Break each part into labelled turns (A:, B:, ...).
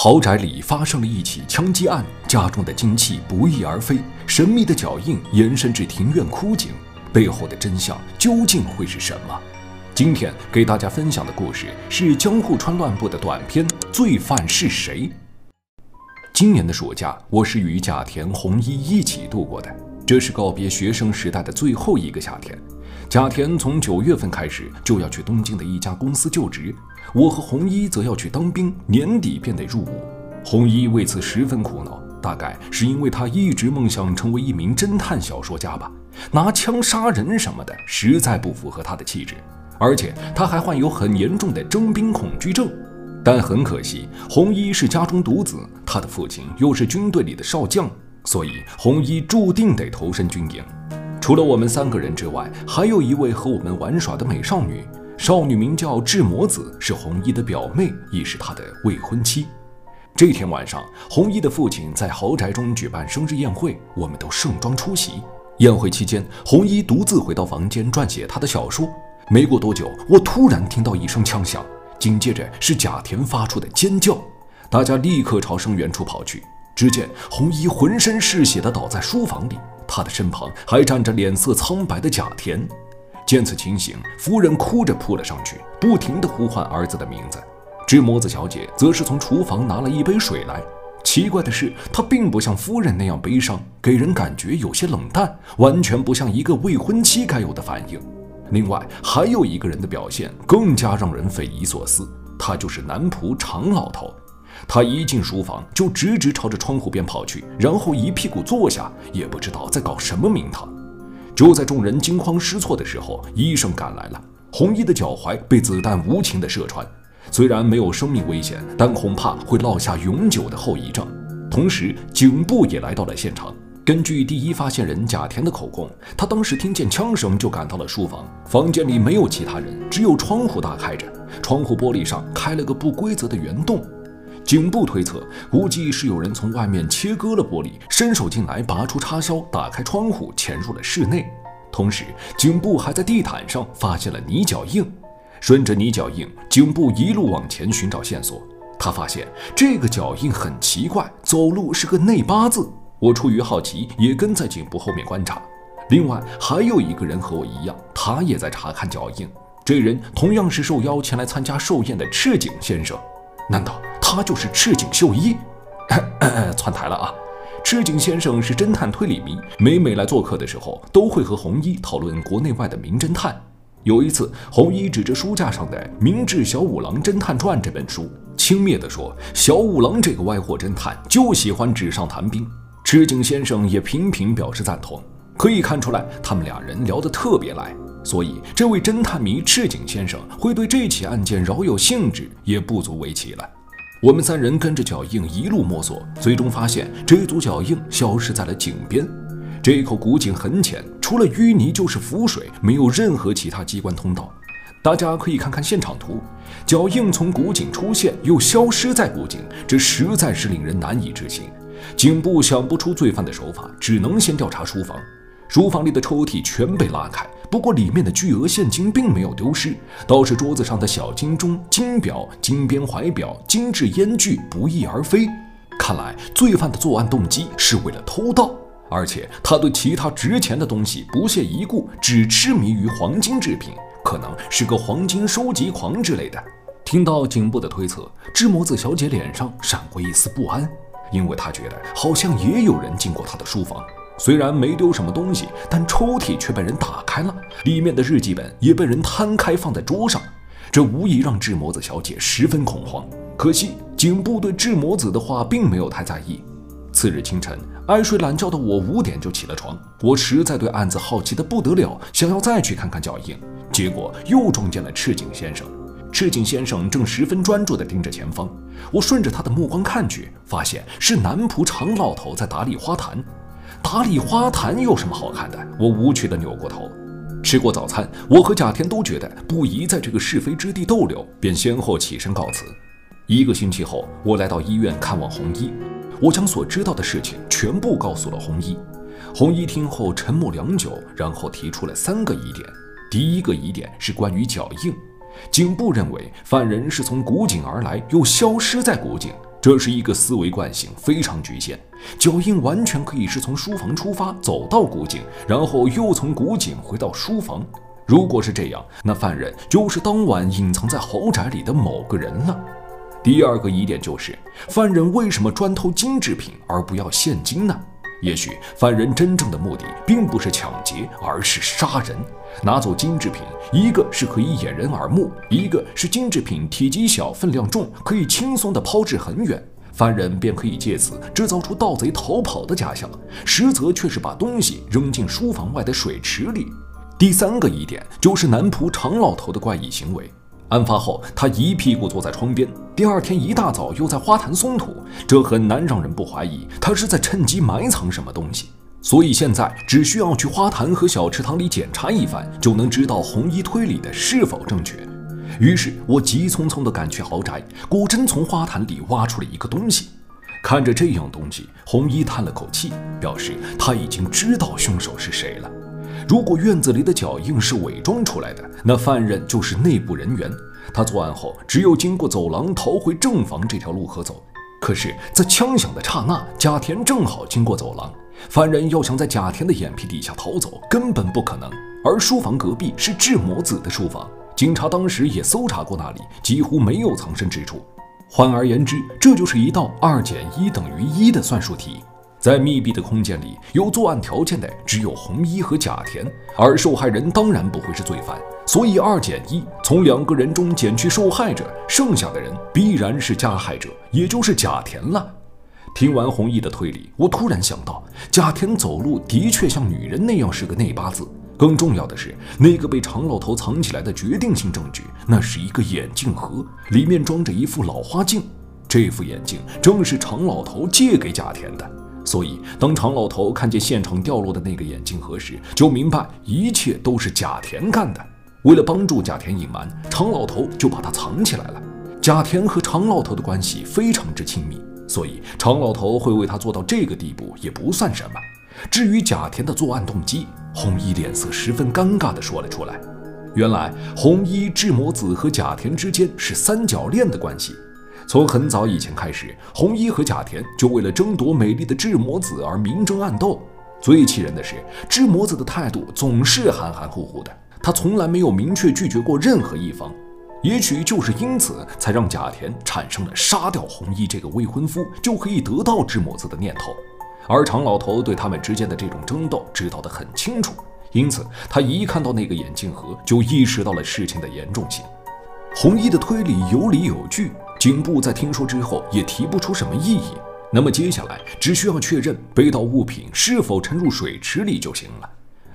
A: 豪宅里发生了一起枪击案，家中的金器不翼而飞，神秘的脚印延伸至庭院枯井，背后的真相究竟会是什么？今天给大家分享的故事是江户川乱步的短片《罪犯是谁》。今年的暑假，我是与甲田弘一一起度过的，这是告别学生时代的最后一个夏天。甲田从九月份开始就要去东京的一家公司就职，我和红衣则要去当兵，年底便得入伍。红衣为此十分苦恼，大概是因为他一直梦想成为一名侦探小说家吧。拿枪杀人什么的，实在不符合他的气质，而且他还患有很严重的征兵恐惧症。但很可惜，红衣是家中独子，他的父亲又是军队里的少将，所以红衣注定得投身军营。除了我们三个人之外，还有一位和我们玩耍的美少女。少女名叫智魔子，是红衣的表妹，亦是他的未婚妻。这天晚上，红衣的父亲在豪宅中举办生日宴会，我们都盛装出席。宴会期间，红衣独自回到房间撰写他的小说。没过多久，我突然听到一声枪响，紧接着是甲田发出的尖叫。大家立刻朝声源处跑去，只见红衣浑身是血地倒在书房里。他的身旁还站着脸色苍白的甲田。见此情形，夫人哭着扑了上去，不停地呼唤儿子的名字。织模子小姐则是从厨房拿了一杯水来。奇怪的是，她并不像夫人那样悲伤，给人感觉有些冷淡，完全不像一个未婚妻该有的反应。另外，还有一个人的表现更加让人匪夷所思，他就是男仆常老头。他一进书房就直直朝着窗户边跑去，然后一屁股坐下，也不知道在搞什么名堂。就在众人惊慌失措的时候，医生赶来了。红衣的脚踝被子弹无情地射穿，虽然没有生命危险，但恐怕会落下永久的后遗症。同时，警部也来到了现场。根据第一发现人贾田的口供，他当时听见枪声就赶到了书房，房间里没有其他人，只有窗户大开着，窗户玻璃上开了个不规则的圆洞。警部推测，估计是有人从外面切割了玻璃，伸手进来，拔出插销，打开窗户，潜入了室内。同时，警部还在地毯上发现了泥脚印。顺着泥脚印，警部一路往前寻找线索。他发现这个脚印很奇怪，走路是个内八字。我出于好奇，也跟在警部后面观察。另外，还有一个人和我一样，他也在查看脚印。这人同样是受邀前来参加寿宴的赤井先生。难道？他就是赤井秀一，窜台了啊！赤井先生是侦探推理迷，每每来做客的时候，都会和红衣讨论国内外的名侦探。有一次，红衣指着书架上的《明治小五郎侦探传》这本书，轻蔑地说：“小五郎这个歪货侦探就喜欢纸上谈兵。”赤井先生也频频表示赞同。可以看出来，他们俩人聊得特别来，所以这位侦探迷赤井先生会对这起案件饶有兴致，也不足为奇了。我们三人跟着脚印一路摸索，最终发现这组脚印消失在了井边。这口古井很浅，除了淤泥就是浮水，没有任何其他机关通道。大家可以看看现场图，脚印从古井出现又消失在古井，这实在是令人难以置信。警部想不出罪犯的手法，只能先调查书房。书房里的抽屉全被拉开，不过里面的巨额现金并没有丢失，倒是桌子上的小金钟、金表、金边怀表、精致烟具不翼而飞。看来罪犯的作案动机是为了偷盗，而且他对其他值钱的东西不屑一顾，只痴迷于黄金制品，可能是个黄金收集狂之类的。听到警部的推测，智摩子小姐脸上闪过一丝不安，因为她觉得好像也有人进过她的书房。虽然没丢什么东西，但抽屉却被人打开了，里面的日记本也被人摊开放在桌上，这无疑让智魔子小姐十分恐慌。可惜警部对智魔子的话并没有太在意。次日清晨，爱睡懒觉的我五点就起了床，我实在对案子好奇的不得了，想要再去看看脚印，结果又撞见了赤井先生。赤井先生正十分专注地盯着前方，我顺着他的目光看去，发现是男仆常老头在打理花坛。打理花坛有什么好看的？我无趣地扭过头。吃过早餐，我和贾田都觉得不宜在这个是非之地逗留，便先后起身告辞。一个星期后，我来到医院看望红衣，我将所知道的事情全部告诉了红衣。红衣听后沉默良久，然后提出了三个疑点。第一个疑点是关于脚印，警部认为犯人是从古井而来，又消失在古井。这是一个思维惯性，非常局限。脚印完全可以是从书房出发，走到古井，然后又从古井回到书房。如果是这样，那犯人就是当晚隐藏在豪宅里的某个人了。第二个疑点就是，犯人为什么专偷金制品而不要现金呢？也许犯人真正的目的并不是抢劫，而是杀人。拿走金制品，一个是可以掩人耳目，一个是金制品体积小、分量重，可以轻松地抛掷很远，犯人便可以借此制造出盗贼逃跑的假象，实则却是把东西扔进书房外的水池里。第三个疑点就是男仆常老头的怪异行为。案发后，他一屁股坐在窗边，第二天一大早又在花坛松土，这很难让人不怀疑他是在趁机埋藏什么东西。所以现在只需要去花坛和小池塘里检查一番，就能知道红衣推理的是否正确。于是我急匆匆地赶去豪宅，果真从花坛里挖出了一个东西。看着这样东西，红衣叹了口气，表示他已经知道凶手是谁了。如果院子里的脚印是伪装出来的，那犯人就是内部人员。他作案后只有经过走廊逃回正房这条路可走。可是，在枪响的刹那，贾田正好经过走廊，犯人要想在贾田的眼皮底下逃走，根本不可能。而书房隔壁是智摩子的书房，警察当时也搜查过那里，几乎没有藏身之处。换而言之，这就是一道二减一等于一的算术题。在密闭的空间里，有作案条件的只有红衣和贾田，而受害人当然不会是罪犯，所以二减一，从两个人中减去受害者，剩下的人必然是加害者，也就是贾田了。听完红衣的推理，我突然想到，贾田走路的确像女人那样是个内八字。更重要的是，那个被常老头藏起来的决定性证据，那是一个眼镜盒，里面装着一副老花镜，这副眼镜正是常老头借给贾田的。所以，当常老头看见现场掉落的那个眼镜盒时，就明白一切都是贾田干的。为了帮助贾田隐瞒，常老头就把他藏起来了。贾田和常老头的关系非常之亲密，所以常老头会为他做到这个地步也不算什么。至于贾田的作案动机，红衣脸色十分尴尬地说了出来：原来红衣、智摩子和贾田之间是三角恋的关系。从很早以前开始，红衣和贾田就为了争夺美丽的智魔子而明争暗斗。最气人的是，智魔子的态度总是含含糊糊的，他从来没有明确拒绝过任何一方。也许就是因此，才让贾田产生了杀掉红衣这个未婚夫就可以得到智魔子的念头。而常老头对他们之间的这种争斗知道得很清楚，因此他一看到那个眼镜盒，就意识到了事情的严重性。红衣的推理有理有据。警部在听说之后也提不出什么异议，那么接下来只需要确认被盗物品是否沉入水池里就行了。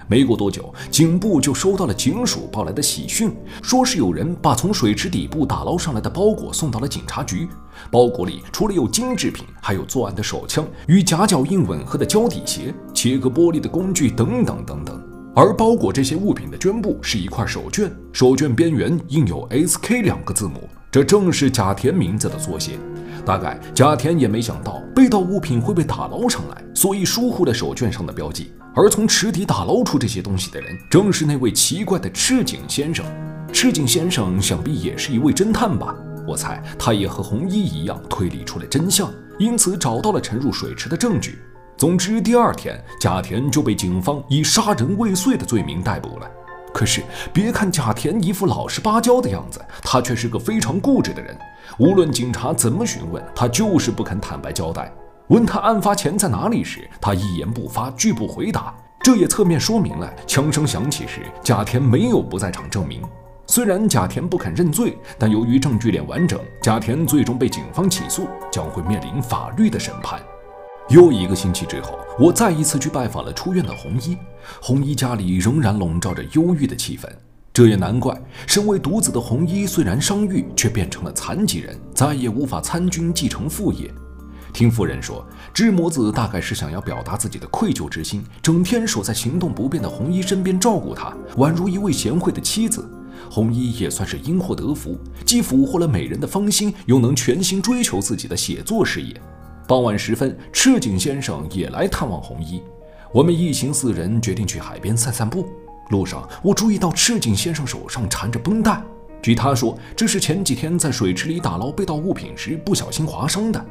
A: 没过多久，警部就收到了警署报来的喜讯，说是有人把从水池底部打捞上来的包裹送到了警察局。包裹里除了有金制品，还有作案的手枪、与夹脚印吻合的胶底鞋、切割玻璃的工具等等等等。而包裹这些物品的绢布是一块手绢，手绢边缘印有 “S.K” 两个字母。这正是贾田名字的缩写，大概贾田也没想到被盗物品会被打捞上来，所以疏忽了手绢上的标记。而从池底打捞出这些东西的人，正是那位奇怪的赤井先生。赤井先生想必也是一位侦探吧？我猜他也和红衣一样推理出了真相，因此找到了沉入水池的证据。总之，第二天贾田就被警方以杀人未遂的罪名逮捕了。可是，别看贾田一副老实巴交的样子，他却是个非常固执的人。无论警察怎么询问，他就是不肯坦白交代。问他案发前在哪里时，他一言不发，拒不回答。这也侧面说明了枪声响起时，贾田没有不在场证明。虽然贾田不肯认罪，但由于证据链完整，贾田最终被警方起诉，将会面临法律的审判。又一个星期之后，我再一次去拜访了出院的红衣。红衣家里仍然笼罩着忧郁的气氛，这也难怪。身为独子的红衣虽然伤愈，却变成了残疾人，再也无法参军继承父业。听夫人说，智摩子大概是想要表达自己的愧疚之心，整天守在行动不便的红衣身边照顾他，宛如一位贤惠的妻子。红衣也算是因祸得福，既俘获了美人的芳心，又能全心追求自己的写作事业。傍晚时分，赤井先生也来探望红衣。我们一行四人决定去海边散散步。路上，我注意到赤井先生手上缠着绷带。据他说，这是前几天在水池里打捞被盗物品时不小心划伤的。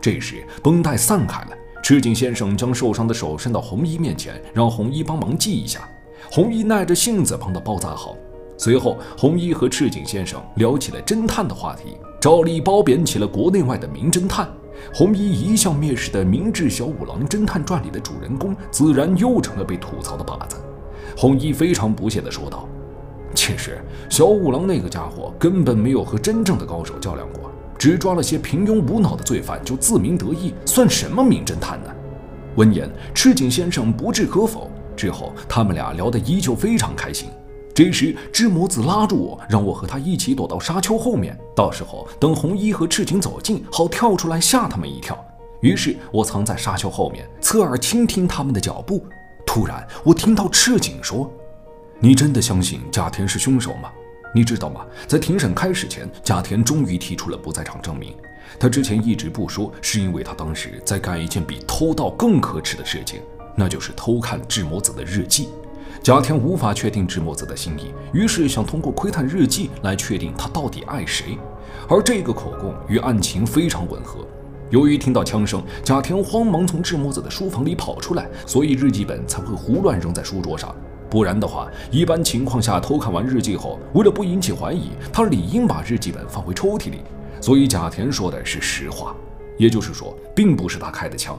A: 这时绷带散开了，赤井先生将受伤的手伸到红衣面前，让红衣帮忙系一下。红衣耐着性子帮他包扎好。随后，红衣和赤井先生聊起了侦探的话题，照例褒贬起了国内外的名侦探。红衣一向蔑视的《明智小五郎侦探传》里的主人公，自然又成了被吐槽的靶子。红衣非常不屑地说道：“其实，小五郎那个家伙根本没有和真正的高手较量过，只抓了些平庸无脑的罪犯就自鸣得意，算什么名侦探呢？”闻言，赤井先生不置可否。之后，他们俩聊得依旧非常开心。这时，智摩子拉住我，让我和他一起躲到沙丘后面，到时候等红衣和赤井走近，好跳出来吓他们一跳。于是我藏在沙丘后面，侧耳倾听他们的脚步。突然，我听到赤井说：“你真的相信甲田是凶手吗？你知道吗？在庭审开始前，甲田终于提出了不在场证明。他之前一直不说，是因为他当时在干一件比偷盗更可耻的事情，那就是偷看智摩子的日记。”贾田无法确定智墨子的心意，于是想通过窥探日记来确定他到底爱谁。而这个口供与案情非常吻合。由于听到枪声，贾田慌忙从智墨子的书房里跑出来，所以日记本才会胡乱扔在书桌上。不然的话，一般情况下偷看完日记后，为了不引起怀疑，他理应把日记本放回抽屉里。所以贾田说的是实话，也就是说，并不是他开的枪。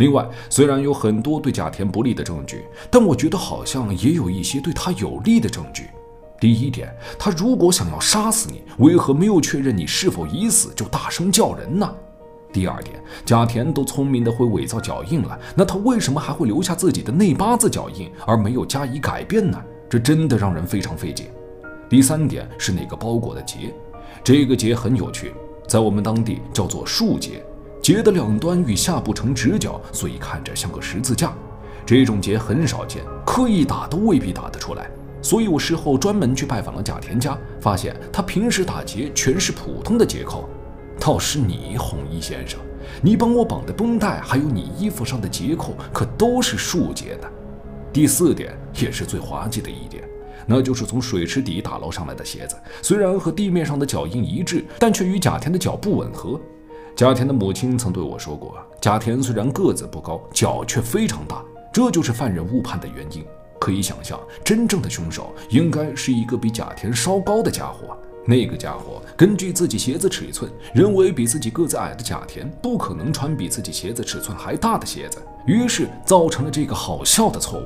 A: 另外，虽然有很多对贾田不利的证据，但我觉得好像也有一些对他有利的证据。第一点，他如果想要杀死你，为何没有确认你是否已死就大声叫人呢？第二点，贾田都聪明的会伪造脚印了，那他为什么还会留下自己的内八字脚印，而没有加以改变呢？这真的让人非常费解。第三点是那个包裹的结，这个结很有趣，在我们当地叫做树结。结的两端与下部成直角，所以看着像个十字架。这种结很少见，刻意打都未必打得出来。所以我事后专门去拜访了贾田家，发现他平时打结全是普通的结扣。倒是你，红衣先生，你帮我绑的绷带，还有你衣服上的结扣，可都是竖结的。第四点也是最滑稽的一点，那就是从水池底打捞上来的鞋子，虽然和地面上的脚印一致，但却与贾田的脚不吻合。贾田的母亲曾对我说过，贾田虽然个子不高，脚却非常大，这就是犯人误判的原因。可以想象，真正的凶手应该是一个比贾田稍高的家伙。那个家伙根据自己鞋子尺寸，认为比自己个子矮的甲田不可能穿比自己鞋子尺寸还大的鞋子，于是造成了这个好笑的错误。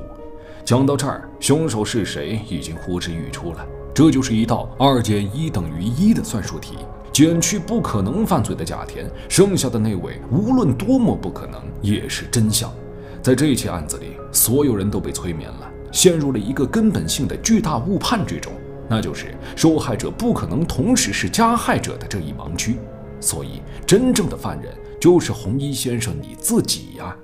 A: 讲到这儿，凶手是谁已经呼之欲出了。这就是一道二减一等于一的算术题。减去不可能犯罪的贾田，剩下的那位无论多么不可能也是真相。在这起案子里，所有人都被催眠了，陷入了一个根本性的巨大误判之中，那就是受害者不可能同时是加害者的这一盲区。所以，真正的犯人就是红衣先生你自己呀！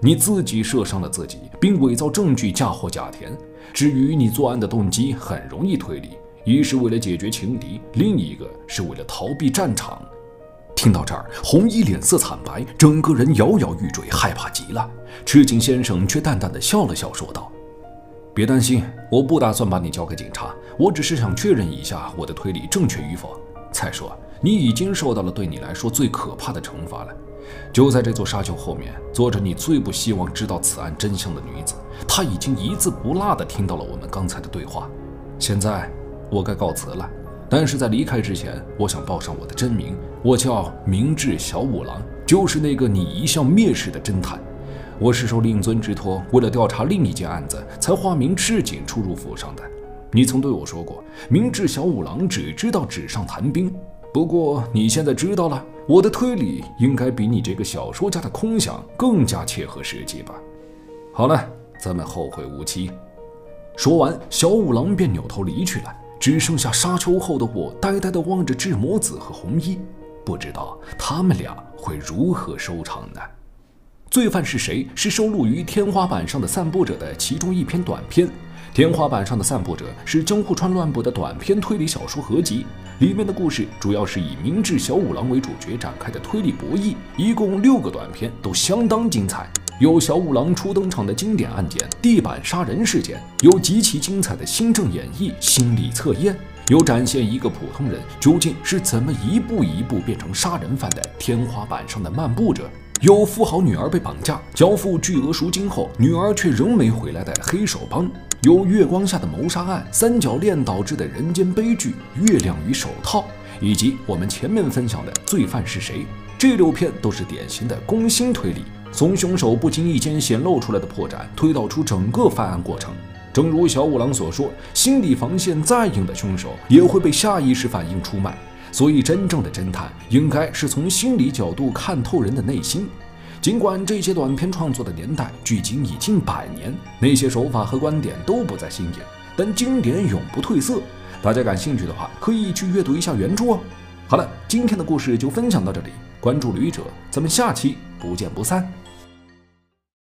A: 你自己射伤了自己，并伪造证据嫁祸贾田。至于你作案的动机，很容易推理。一是为了解决情敌，另一个是为了逃避战场。听到这儿，红衣脸色惨白，整个人摇摇欲坠，害怕极了。赤井先生却淡淡的笑了笑，说道：“别担心，我不打算把你交给警察，我只是想确认一下我的推理正确与否。再说，你已经受到了对你来说最可怕的惩罚了。就在这座沙丘后面，坐着你最不希望知道此案真相的女子，她已经一字不落地听到了我们刚才的对话。现在。”我该告辞了，但是在离开之前，我想报上我的真名，我叫明智小五郎，就是那个你一向蔑视的侦探。我是受令尊之托，为了调查另一件案子，才化名赤井出入府上的。你曾对我说过，明智小五郎只知道纸上谈兵。不过你现在知道了，我的推理应该比你这个小说家的空想更加切合实际吧？好了，咱们后会无期。说完，小五郎便扭头离去了。只剩下沙丘后的我，呆呆地望着智魔子和红衣，不知道他们俩会如何收场呢？罪犯是谁？是收录于《天花板上的散步者》的其中一篇短篇。《天花板上的散步者》是江户川乱步的短篇推理小说合集，里面的故事主要是以明智小五郎为主角展开的推理博弈，一共六个短篇，都相当精彩。有小五郎初登场的经典案件地板杀人事件，有极其精彩的新政演绎心理测验，有展现一个普通人究竟是怎么一步一步变成杀人犯的天花板上的漫步者，有富豪女儿被绑架交付巨额赎金后，女儿却仍没回来的黑手帮，由月光下的谋杀案、三角恋导致的人间悲剧、月亮与手套，以及我们前面分享的罪犯是谁，这六片都是典型的攻心推理，从凶手不经意间显露出来的破绽推导出整个犯案过程。正如小五郎所说，心理防线再硬的凶手也会被下意识反应出卖。所以，真正的侦探应该是从心理角度看透人的内心。尽管这些短片创作的年代距今已近百年，那些手法和观点都不再新颖，但经典永不褪色。大家感兴趣的话，可以去阅读一下原著哦。好了，今天的故事就分享到这里，关注旅者，咱们下期不见不散。